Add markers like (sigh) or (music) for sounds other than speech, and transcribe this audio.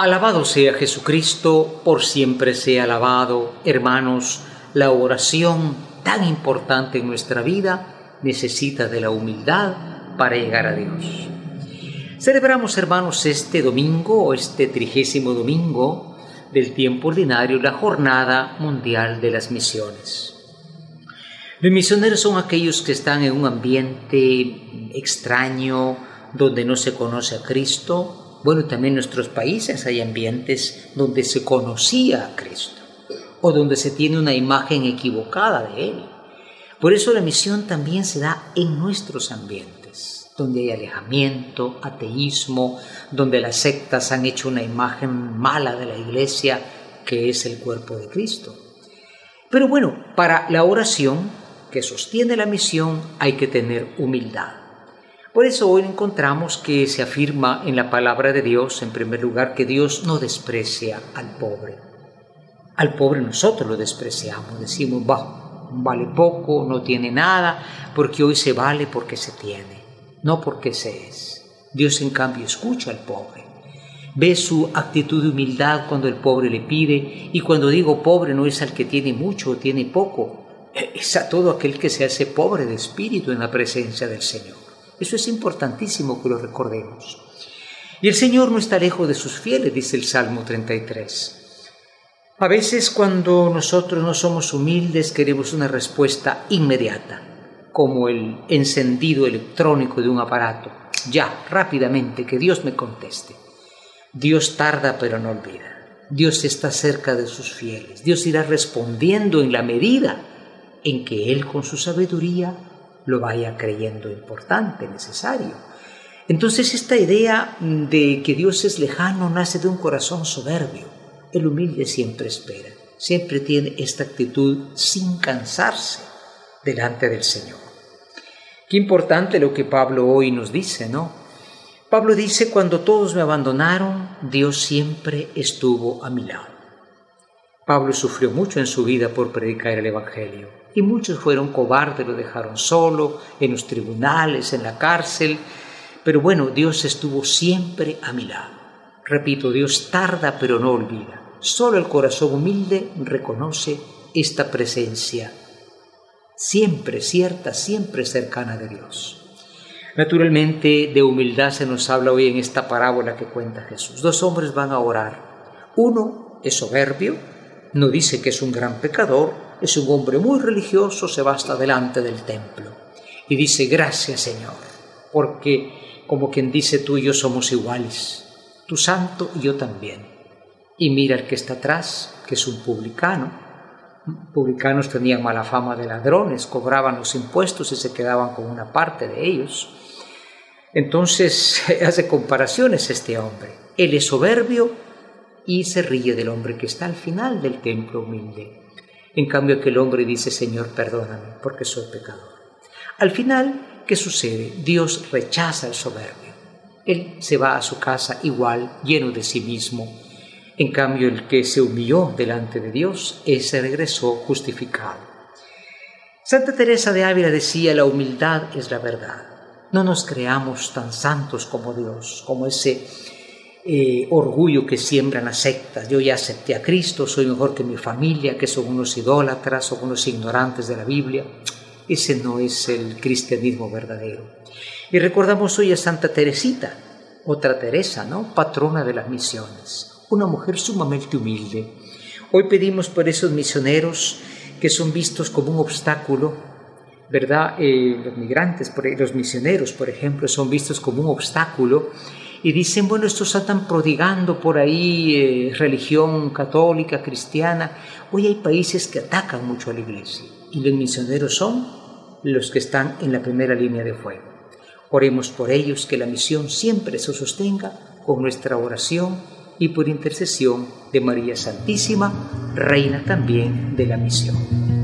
Alabado sea Jesucristo, por siempre sea alabado. Hermanos, la oración tan importante en nuestra vida necesita de la humildad para llegar a Dios. Celebramos, hermanos, este domingo, este trigésimo domingo del tiempo ordinario, la Jornada Mundial de las Misiones. Los misioneros son aquellos que están en un ambiente extraño, donde no se conoce a Cristo, bueno, también en nuestros países hay ambientes donde se conocía a Cristo o donde se tiene una imagen equivocada de Él. Por eso la misión también se da en nuestros ambientes, donde hay alejamiento, ateísmo, donde las sectas han hecho una imagen mala de la iglesia que es el cuerpo de Cristo. Pero bueno, para la oración que sostiene la misión hay que tener humildad. Por eso hoy encontramos que se afirma en la palabra de Dios, en primer lugar, que Dios no desprecia al pobre. Al pobre nosotros lo despreciamos, decimos, vale poco, no tiene nada, porque hoy se vale porque se tiene, no porque se es. Dios en cambio escucha al pobre. Ve su actitud de humildad cuando el pobre le pide, y cuando digo pobre no es al que tiene mucho o tiene poco, es a todo aquel que se hace pobre de espíritu en la presencia del Señor. Eso es importantísimo que lo recordemos. Y el Señor no está lejos de sus fieles, dice el Salmo 33. A veces cuando nosotros no somos humildes queremos una respuesta inmediata, como el encendido electrónico de un aparato. Ya, rápidamente, que Dios me conteste. Dios tarda pero no olvida. Dios está cerca de sus fieles. Dios irá respondiendo en la medida en que Él con su sabiduría lo vaya creyendo importante, necesario. Entonces esta idea de que Dios es lejano nace de un corazón soberbio. El humilde siempre espera, siempre tiene esta actitud sin cansarse delante del Señor. Qué importante lo que Pablo hoy nos dice, ¿no? Pablo dice, cuando todos me abandonaron, Dios siempre estuvo a mi lado. Pablo sufrió mucho en su vida por predicar el Evangelio y muchos fueron cobardes, lo dejaron solo, en los tribunales, en la cárcel. Pero bueno, Dios estuvo siempre a mi lado. Repito, Dios tarda pero no olvida. Solo el corazón humilde reconoce esta presencia, siempre cierta, siempre cercana de Dios. Naturalmente, de humildad se nos habla hoy en esta parábola que cuenta Jesús. Dos hombres van a orar. Uno es soberbio, no dice que es un gran pecador, es un hombre muy religioso, se va hasta delante del templo y dice, gracias Señor, porque como quien dice tú y yo somos iguales, tú santo y yo también. Y mira el que está atrás, que es un publicano. Publicanos tenían mala fama de ladrones, cobraban los impuestos y se quedaban con una parte de ellos. Entonces (laughs) hace comparaciones este hombre. Él es soberbio y se ríe del hombre que está al final del templo humilde. En cambio aquel hombre dice, Señor, perdóname, porque soy pecador. Al final, ¿qué sucede? Dios rechaza el soberbio. Él se va a su casa igual, lleno de sí mismo. En cambio, el que se humilló delante de Dios, ese regresó justificado. Santa Teresa de Ávila decía, la humildad es la verdad. No nos creamos tan santos como Dios, como ese eh, orgullo que siembran las sectas. Yo ya acepté a Cristo, soy mejor que mi familia, que son unos idólatras, son unos ignorantes de la Biblia. Ese no es el cristianismo verdadero. Y recordamos hoy a Santa Teresita, otra Teresa, ¿no? Patrona de las misiones, una mujer sumamente humilde. Hoy pedimos por esos misioneros que son vistos como un obstáculo, ¿verdad? Eh, los migrantes, los misioneros, por ejemplo, son vistos como un obstáculo y dicen, bueno, estos están prodigando por ahí eh, religión católica, cristiana. Hoy hay países que atacan mucho a la iglesia y los misioneros son los que están en la primera línea de fuego. Oremos por ellos, que la misión siempre se sostenga con nuestra oración y por intercesión de María Santísima, Reina también de la misión.